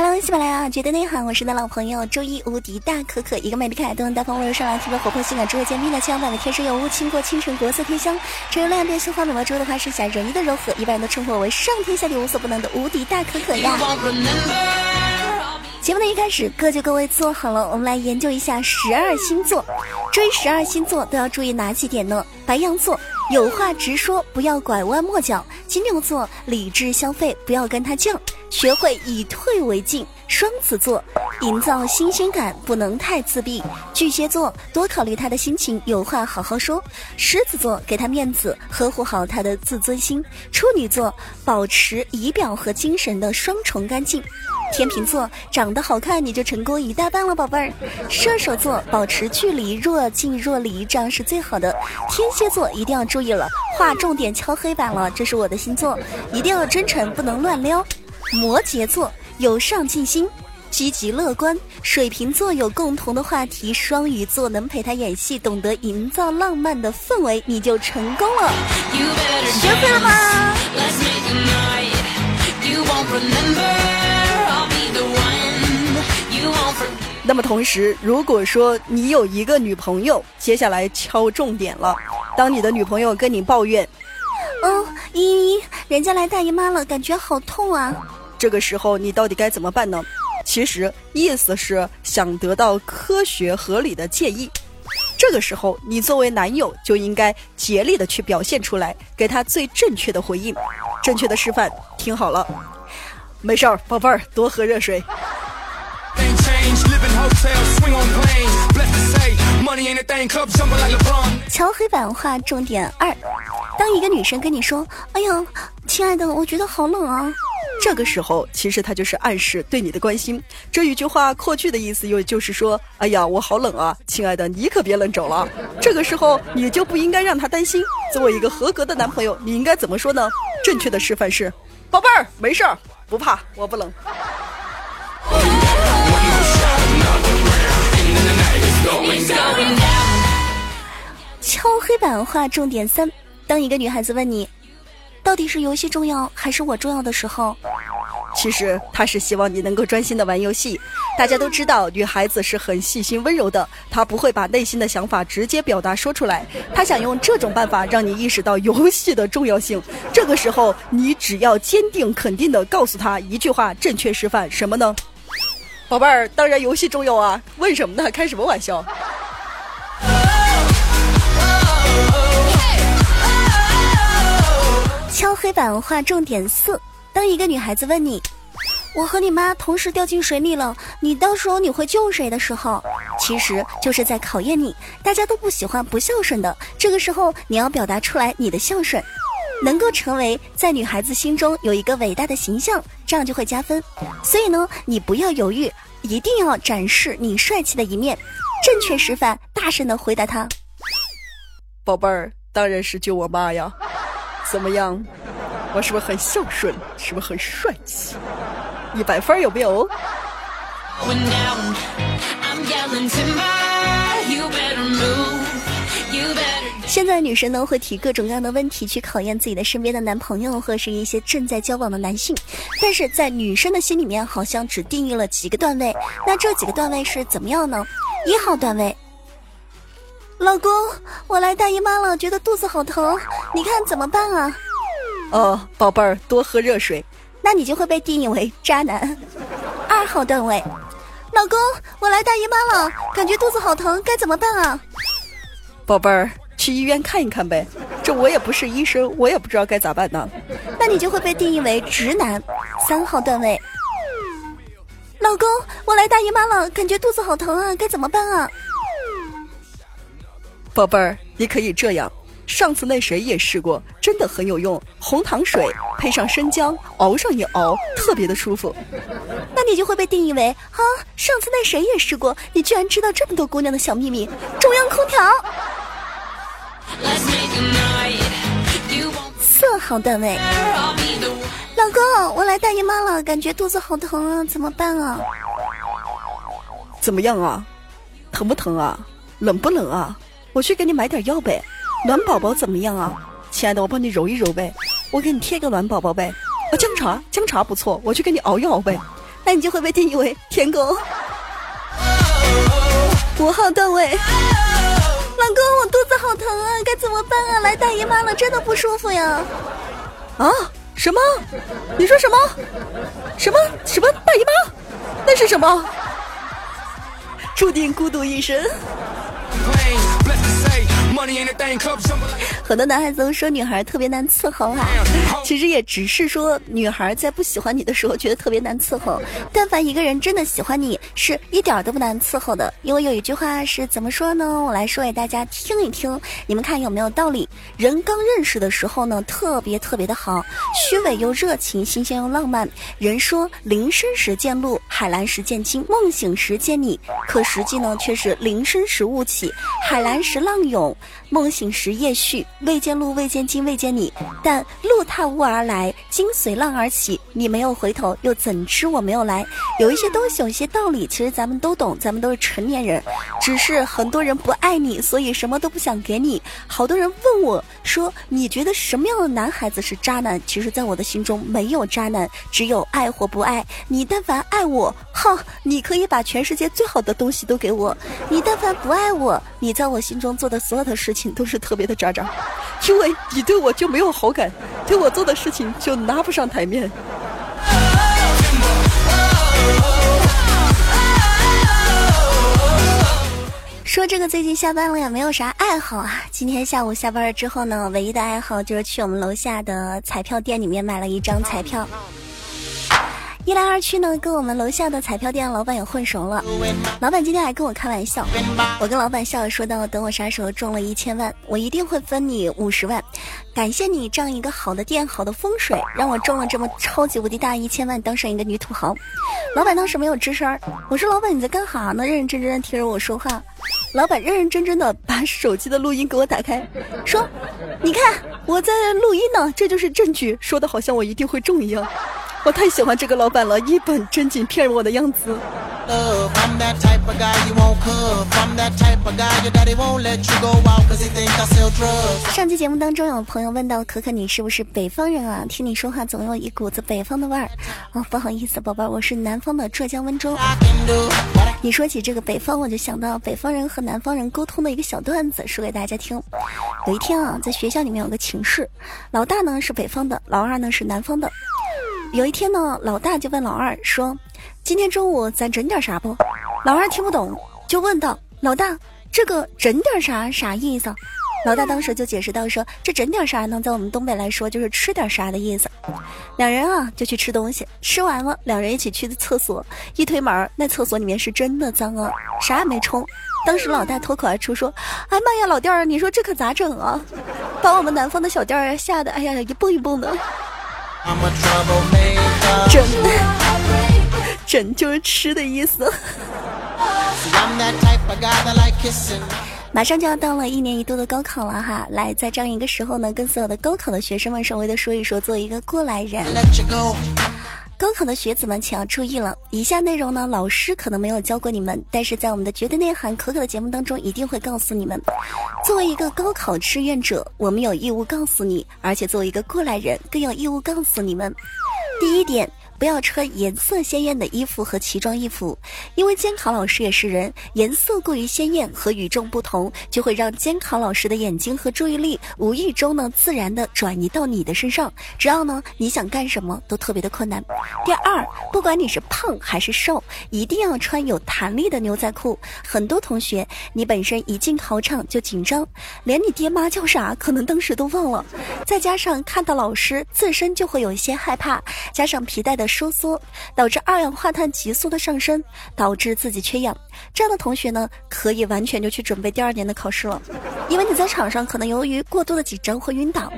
Hello，喜马拉雅觉得内涵，我是你的老朋友周一无敌大可可，一个美丽可爱、动人大方、温柔善良、特别活泼性感、智慧兼并的千万百的天生尤物，倾国倾城、国色天香，只有亮变心花美貌之后的话，是想人意的柔和，一般人都称呼我为上天下地无所不能的无敌大可可呀。节目的一开始，各就各位坐好了，我们来研究一下十二星座。追十二星座都要注意哪几点呢？白羊座有话直说，不要拐弯抹角；金牛座理智消费，不要跟他犟。学会以退为进，双子座营造新鲜感，不能太自闭；巨蟹座多考虑他的心情，有话好好说；狮子座给他面子，呵护好他的自尊心；处女座保持仪表和精神的双重干净；天秤座长得好看你就成功一大半了，宝贝儿；射手座保持距离，若近若离，这样是最好的；天蝎座一定要注意了，划重点敲黑板了，这是我的星座，一定要真诚，不能乱撩。摩羯座有上进心，积极乐观；水瓶座有共同的话题；双鱼座能陪他演戏，懂得营造浪漫的氛围，你就成功了。学会了吗？那么同时，如果说你有一个女朋友，接下来敲重点了。当你的女朋友跟你抱怨，嗯，依依，人家来大姨妈了，感觉好痛啊。这个时候你到底该怎么办呢？其实意思是想得到科学合理的建议。这个时候你作为男友就应该竭力的去表现出来，给他最正确的回应。正确的示范听好了，没事儿，宝贝儿，多喝热水。敲黑板画重点二：当一个女生跟你说：“哎呀，亲爱的，我觉得好冷啊。”这个时候，其实她就是暗示对你的关心。这一句话扩句的意思，又就是说：“哎呀，我好冷啊，亲爱的，你可别冷着了。”这个时候，你就不应该让她担心。作为一个合格的男朋友，你应该怎么说呢？正确的示范是：“宝贝儿，没事儿，不怕，我不冷。”敲黑板画重点三：当一个女孩子问你。到底是游戏重要还是我重要的时候？其实她是希望你能够专心的玩游戏。大家都知道，女孩子是很细心温柔的，她不会把内心的想法直接表达说出来。她想用这种办法让你意识到游戏的重要性。这个时候，你只要坚定肯定的告诉她一句话，正确示范什么呢？宝贝儿，当然游戏重要啊！问什么呢？开什么玩笑？敲黑板画重点四：当一个女孩子问你“我和你妈同时掉进水里了，你到时候你会救谁”的时候，其实就是在考验你。大家都不喜欢不孝顺的，这个时候你要表达出来你的孝顺，能够成为在女孩子心中有一个伟大的形象，这样就会加分。所以呢，你不要犹豫，一定要展示你帅气的一面，正确示范，大声的回答他：“宝贝儿，当然是救我妈呀。”怎么样？我是不是很孝顺？是不是很帅气？一百分有没有？现在女生呢会提各种各样的问题去考验自己的身边的男朋友或者是一些正在交往的男性，但是在女生的心里面好像只定义了几个段位。那这几个段位是怎么样呢？一号段位。老公，我来大姨妈了，觉得肚子好疼，你看怎么办啊？哦，宝贝儿，多喝热水。那你就会被定义为渣男。二号段位，老公，我来大姨妈了，感觉肚子好疼，该怎么办啊？宝贝儿，去医院看一看呗。这我也不是医生，我也不知道该咋办呢。那你就会被定义为直男。三号段位，老公，我来大姨妈了，感觉肚子好疼啊，该怎么办啊？宝贝儿，你可以这样，上次那谁也试过，真的很有用。红糖水配上生姜，熬上一熬，特别的舒服。那你就会被定义为啊，上次那谁也试过，你居然知道这么多姑娘的小秘密。中央空调。四号段位，老公，我来大姨妈了，感觉肚子好疼啊，怎么办啊？怎么样啊？疼不疼啊？冷不冷啊？我去给你买点药呗，暖宝宝怎么样啊，亲爱的，我帮你揉一揉呗，我给你贴个暖宝宝呗。啊，姜茶，姜茶不错，我去给你熬一熬呗。那你就会被定义为舔狗。五号段位，老公，我肚子好疼啊，该怎么办啊？来大姨妈了，真的不舒服呀！啊？什么？你说什么？什么什么大姨妈？那是什么？注定孤独一生。很多男孩子都说女孩特别难伺候啊，其实也只是说女孩在不喜欢你的时候觉得特别难伺候。但凡一个人真的喜欢你，是一点都不难伺候的。因为有一句话是怎么说呢？我来说给大家听一听，你们看有没有道理？人刚认识的时候呢，特别特别的好，虚伪又热情，新鲜又浪漫。人说林深时见鹿，海蓝时见鲸，梦醒时见你。可实际呢，却是林深时雾起，海蓝时浪涌。梦醒时夜续，未见路，未见金，未见你。但路踏雾而来，金随浪而起。你没有回头，又怎知我没有来？有一些东西，有一些道理，其实咱们都懂，咱们都是成年人。只是很多人不爱你，所以什么都不想给你。好多人问我说：“你觉得什么样的男孩子是渣男？”其实，在我的心中没有渣男，只有爱或不爱你。但凡爱我，哼，你可以把全世界最好的东西都给我；你但凡不爱我，你在我心中做的所有的事情都是特别的渣渣，因为你对我就没有好感，对我做的事情就拿不上台面。说这个最近下班了也没有啥爱好啊。今天下午下班了之后呢，唯一的爱好就是去我们楼下的彩票店里面买了一张彩票。一来二去呢，跟我们楼下的彩票店老板也混熟了。老板今天还跟我开玩笑，我跟老板笑着说道：“等我啥时候中了一千万，我一定会分你五十万，感谢你这样一个好的店、好的风水，让我中了这么超级无敌大一千万，当上一个女土豪。”老板当时没有吱声。我说：“老板你在干哈呢？”认认真真的听着我说话。老板认认真真的把手机的录音给我打开，说：“你看我在录音呢，这就是证据。”说的好像我一定会中一样。我太喜欢这个老板了，一本正经骗我的样子。上期节目当中，有朋友问到可可，你是不是北方人啊？听你说话总有一股子北方的味儿。哦，不好意思，宝贝儿，我是南方的浙江温州。你说起这个北方，我就想到北方人和南方人沟通的一个小段子，说给大家听。有一天啊，在学校里面有个寝室，老大呢是北方的，老二呢是南方的。有一天呢，老大就问老二说：“今天中午咱整点啥不？”老二听不懂，就问道：“老大，这个整点啥啥意思？”老大当时就解释到说：“这整点啥呢，在我们东北来说就是吃点啥的意思。”两人啊就去吃东西，吃完了，两人一起去的厕所，一推门，那厕所里面是真的脏啊，啥也没冲。当时老大脱口而出说：“哎妈呀，老弟儿，你说这可咋整啊？”把我们南方的小弟儿吓得哎呀一蹦一蹦的。整，整就是吃的意思。马上就要到了一年一度的高考了哈，来，在这样一个时候呢，跟所有的高考的学生们稍微的说一说，做一个过来人。高考的学子们，请要注意了。以下内容呢，老师可能没有教过你们，但是在我们的绝对内涵可可的节目当中，一定会告诉你们。作为一个高考志愿者，我们有义务告诉你，而且作为一个过来人，更有义务告诉你们。第一点。不要穿颜色鲜艳的衣服和奇装异服，因为监考老师也是人，颜色过于鲜艳和与众不同，就会让监考老师的眼睛和注意力无意中呢自然的转移到你的身上，只要呢你想干什么都特别的困难。第二，不管你是胖还是瘦，一定要穿有弹力的牛仔裤。很多同学，你本身一进考场就紧张，连你爹妈叫啥可能当时都忘了，再加上看到老师自身就会有一些害怕，加上皮带的。收缩导致二氧化碳急速的上升，导致自己缺氧。这样的同学呢，可以完全就去准备第二年的考试了，因为你在场上可能由于过多的紧张会晕倒。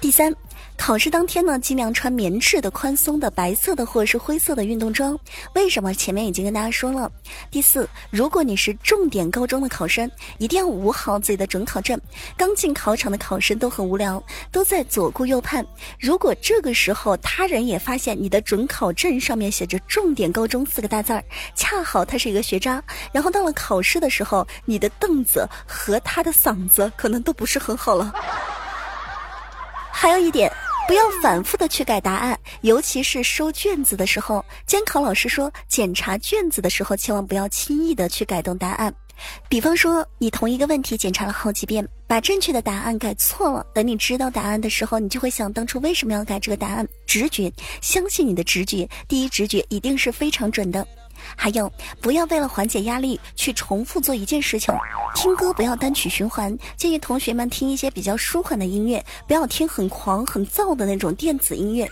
第三。考试当天呢，尽量穿棉质的、宽松的、白色的或者是灰色的运动装。为什么？前面已经跟大家说了。第四，如果你是重点高中的考生，一定要捂好自己的准考证。刚进考场的考生都很无聊，都在左顾右盼。如果这个时候他人也发现你的准考证上面写着“重点高中”四个大字儿，恰好他是一个学渣，然后到了考试的时候，你的凳子和他的嗓子可能都不是很好了。还有一点。不要反复的去改答案，尤其是收卷子的时候。监考老师说，检查卷子的时候，千万不要轻易的去改动答案。比方说，你同一个问题检查了好几遍，把正确的答案改错了。等你知道答案的时候，你就会想当初为什么要改这个答案。直觉，相信你的直觉，第一直觉一定是非常准的。还有，不要为了缓解压力去重复做一件事情。听歌不要单曲循环，建议同学们听一些比较舒缓的音乐，不要听很狂很燥的那种电子音乐。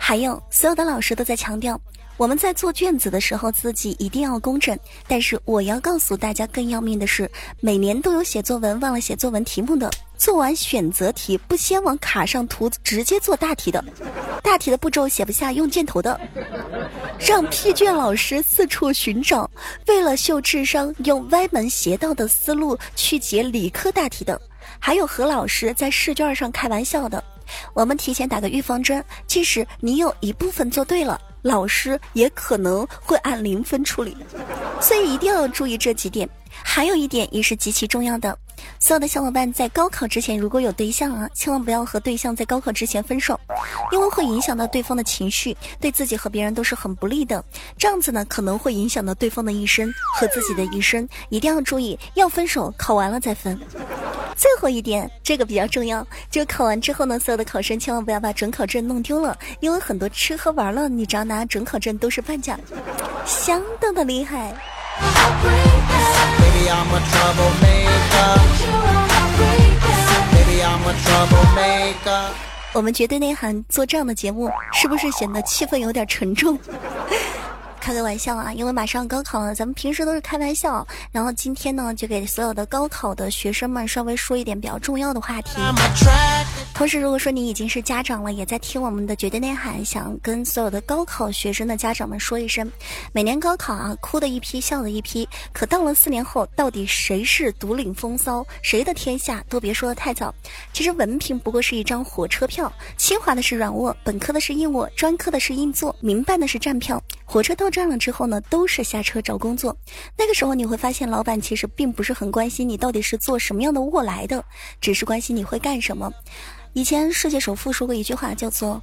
还有，所有的老师都在强调。我们在做卷子的时候，自己一定要工整。但是我要告诉大家，更要命的是，每年都有写作文忘了写作文题目的，做完选择题不先往卡上涂，直接做大题的，大题的步骤写不下用箭头的，让批卷老师四处寻找，为了秀智商用歪门邪道的思路去解理科大题的，还有何老师在试卷上开玩笑的。我们提前打个预防针，即使你有一部分做对了。老师也可能会按零分处理，所以一定要注意这几点。还有一点也是极其重要的，所有的小伙伴在高考之前如果有对象啊，千万不要和对象在高考之前分手，因为会影响到对方的情绪，对自己和别人都是很不利的。这样子呢，可能会影响到对方的一生和自己的一生，一定要注意，要分手考完了再分。最后一点，这个比较重要，就考完之后呢，所有的考生千万不要把准考证弄丢了，因为很多吃喝玩乐，你只要拿准考证都是半价，相当的厉害。我们绝对内涵做这样的节目，是不是显得气氛有点沉重？开个玩笑啊，因为马上高考了，咱们平时都是开玩笑。然后今天呢，就给所有的高考的学生们稍微说一点比较重要的话题。同时，如果说你已经是家长了，也在听我们的绝对内涵，想跟所有的高考学生的家长们说一声：每年高考啊，哭的一批，笑的一批。可到了四年后，到底谁是独领风骚，谁的天下都别说的太早。其实文凭不过是一张火车票，清华的是软卧，本科的是硬卧，专科的是硬座，民办的是站票。火车到站了之后呢，都是下车找工作。那个时候你会发现，老板其实并不是很关心你到底是做什么样的卧来的，只是关心你会干什么。以前世界首富说过一句话，叫做：“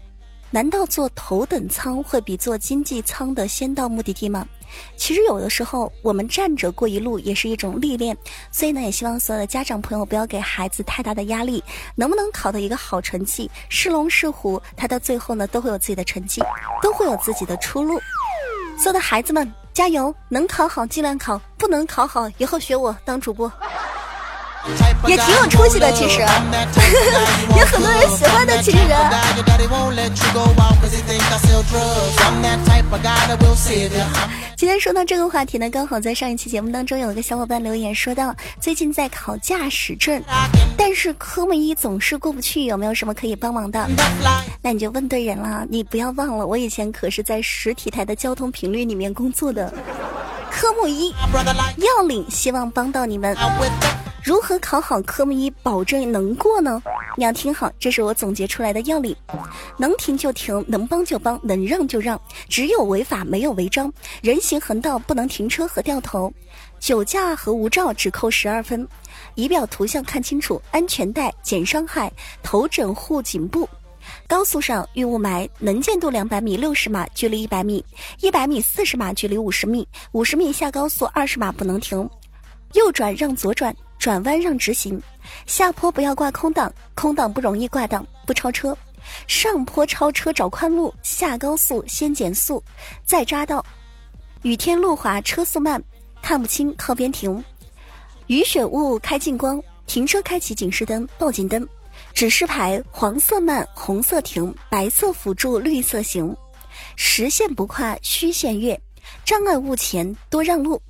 难道坐头等舱会比坐经济舱的先到目的地吗？”其实有的时候我们站着过一路也是一种历练。所以呢，也希望所有的家长朋友不要给孩子太大的压力，能不能考到一个好成绩，是龙是虎，他到最后呢都会有自己的成绩，都会有自己的出路。所有的孩子们，加油！能考好尽量考，不能考好以后学我当主播。也挺有出息的，其实，有很多人喜欢的。其实，今天说到这个话题呢，刚好在上一期节目当中有一个小伙伴留言说到，最近在考驾驶证，但是科目一总是过不去，有没有什么可以帮忙的？那你就问对人了，你不要忘了，我以前可是在实体台的交通频率里面工作的。科目一要领，希望帮到你们。如何考好科目一，保证能过呢？你要听好，这是我总结出来的要领：能停就停，能帮就帮，能让就让。只有违法没有违章，人行横道不能停车和掉头，酒驾和无照只扣十二分。仪表图像看清楚，安全带减伤害，头枕护颈部。高速上遇雾霾，能见度两百米六十码，距离一百米；一百米四十码，距离五十米；五十米下高速二十码不能停。右转让左转。转弯让直行，下坡不要挂空挡，空挡不容易挂档，不超车。上坡超车找宽路，下高速先减速，再匝道。雨天路滑车速慢，看不清靠边停。雨雪雾开近光，停车开启警示灯、报警灯。指示牌黄色慢，红色停，白色辅助，绿色行。实线不跨虚线越，障碍物前多让路。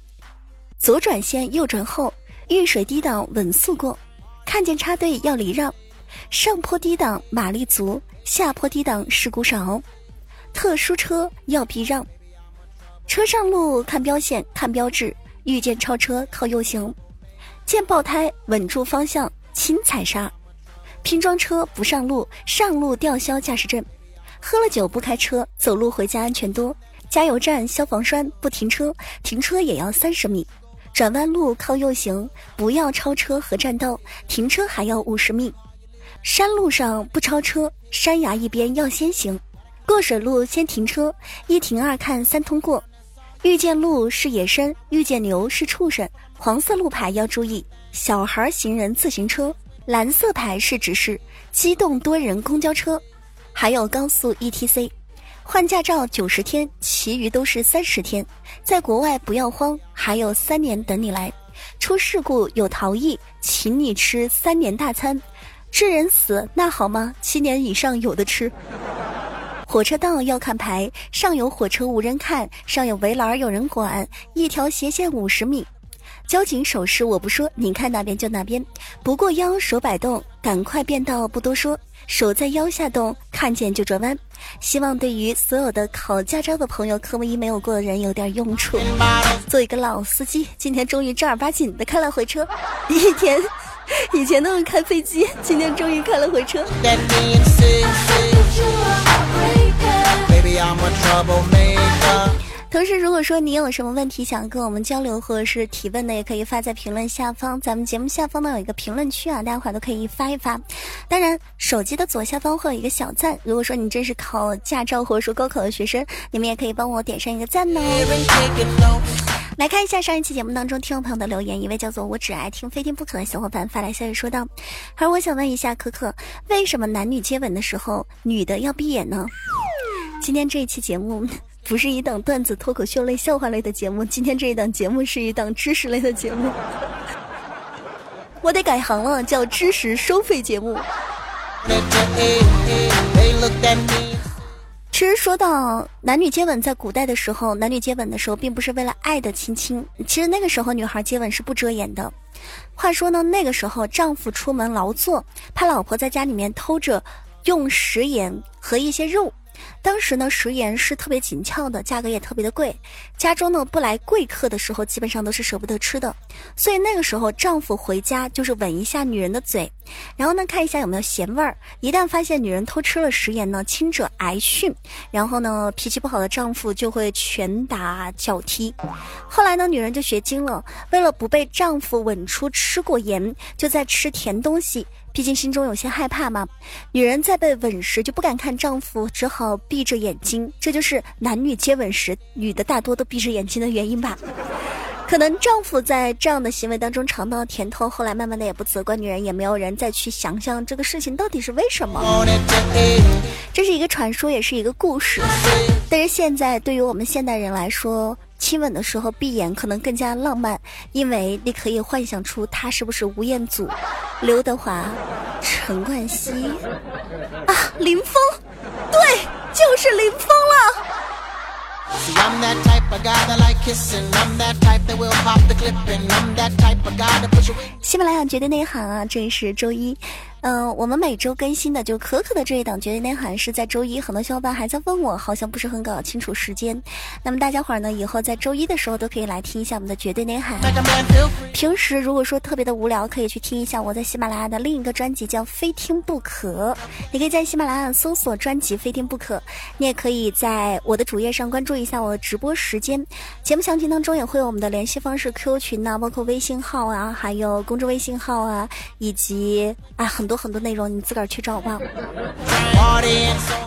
左转先，右转后。遇水低档稳速过，看见插队要礼让，上坡低档马力足，下坡低档事故少，特殊车要避让，车上路看标线看标志，遇见超车靠右行，见爆胎稳住方向轻踩刹，拼装车不上路，上路吊销驾驶证，喝了酒不开车，走路回家安全多，加油站消防栓不停车，停车也要三十米。转弯路靠右行，不要超车和占道，停车还要五十米。山路上不超车，山崖一边要先行；过水路先停车，一停二看三通过。遇见鹿是野生，遇见牛是畜生。黄色路牌要注意，小孩、行人、自行车。蓝色牌是指示机动多人公交车，还有高速 ETC。换驾照九十天，其余都是三十天。在国外不要慌，还有三年等你来。出事故有逃逸，请你吃三年大餐。致人死那好吗？七年以上有的吃。火车道要看牌，上有火车无人看，上有围栏有人管，一条斜线五十米。交警手势我不说，你看哪边就哪边。不过腰手摆动，赶快变道不多说，手在腰下动，看见就转弯。希望对于所有的考驾照的朋友，科目一没有过的人有点用处。做一个老司机，今天终于正儿八经的开了回车，一天。以前都是开飞机，今天终于开了回车。同时，如果说你有什么问题想跟我们交流或者是提问的，也可以发在评论下方。咱们节目下方呢有一个评论区啊，大家伙都可以发一发。当然，手机的左下方会有一个小赞。如果说你真是考驾照或者说高考的学生，你们也可以帮我点上一个赞哦。来看一下上一期节目当中听众朋友的留言，一位叫做“我只爱听非听不可”的小伙伴发来消息说道：“而我想问一下可可，为什么男女接吻的时候女的要闭眼呢？”今天这一期节目不是一档段子脱口秀类笑话类的节目，今天这一档节目是一档知识类的节目，我得改行了，叫知识收费节目。其实说到男女接吻，在古代的时候，男女接吻的时候，并不是为了爱的亲亲。其实那个时候，女孩接吻是不遮掩的。话说呢，那个时候丈夫出门劳作，怕老婆在家里面偷着用食盐和一些肉。当时呢，食盐是特别紧俏的，价格也特别的贵。家中呢不来贵客的时候，基本上都是舍不得吃的。所以那个时候，丈夫回家就是吻一下女人的嘴，然后呢看一下有没有咸味儿。一旦发现女人偷吃了食盐呢，轻者挨训，然后呢脾气不好的丈夫就会拳打脚踢。后来呢，女人就学精了，为了不被丈夫吻出吃过盐，就在吃甜东西。毕竟心中有些害怕嘛，女人在被吻时就不敢看丈夫，只好闭着眼睛。这就是男女接吻时女的大多都闭着眼睛的原因吧。可能丈夫在这样的行为当中尝到了甜头，后来慢慢的也不责怪女人，也没有人再去想象这个事情到底是为什么。这是一个传说，也是一个故事。但是现在对于我们现代人来说，亲吻的时候闭眼可能更加浪漫，因为你可以幻想出他是不是吴彦祖、刘德华、陈冠希啊，林峰，对，就是林峰了。喜马拉雅绝对内涵啊，这里是周一。嗯，我们每周更新的就可可的这一档绝对内涵是在周一，很多小伙伴还在问我，好像不是很搞清楚时间。那么大家伙儿呢，以后在周一的时候都可以来听一下我们的绝对内涵。平时如果说特别的无聊，可以去听一下我在喜马拉雅的另一个专辑叫《非听不可》，你可以在喜马拉雅搜索专辑《非听不可》，你也可以在我的主页上关注一下我的直播时间。节目详情当中也会有我们的联系方式、QQ 群啊，包括微信号啊，还有公众微信号啊，以及啊很。多很多内容，你自个儿去找吧。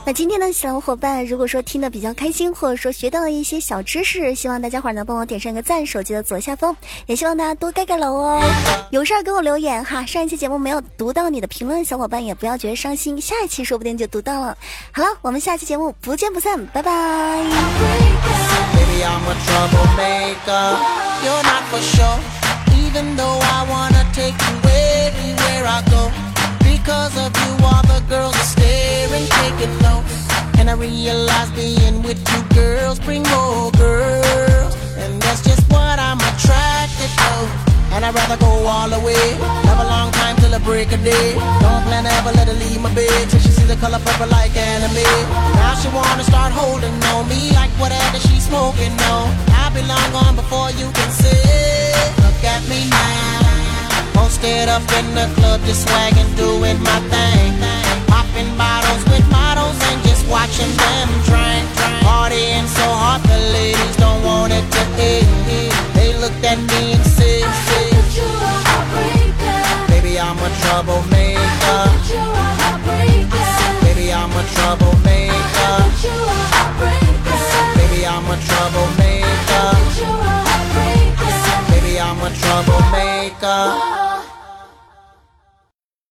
那今天的小伙伴，如果说听得比较开心，或者说学到了一些小知识，希望大家伙儿能帮我点上一个赞，手机的左下方，也希望大家多盖盖楼哦。有事儿给我留言哈，上一期节目没有读到你的评论，小伙伴也不要觉得伤心，下一期说不定就读到了。好了，我们下期节目不见不散，拜拜。Because of you, all the girls are staring, taking notes. And I realize being with two girls bring more girls. And that's just what I'm attracted to. And I'd rather go all the way. Have a long time till the break of day. Don't plan to ever let her leave my bed till she see the color purple like anime. Now she wanna start holding on me like whatever she's smoking on. I'll be long gone before you can it up in the club, just swagging, doing my thing. Popping bottles with models and just watching them drink. Partying so hard, the ladies don't want it to end. They looked at me and said, Baby, I'm a troublemaker. Baby, I'm a troublemaker. Baby, I'm a troublemaker. Baby, I'm a troublemaker. Whoa.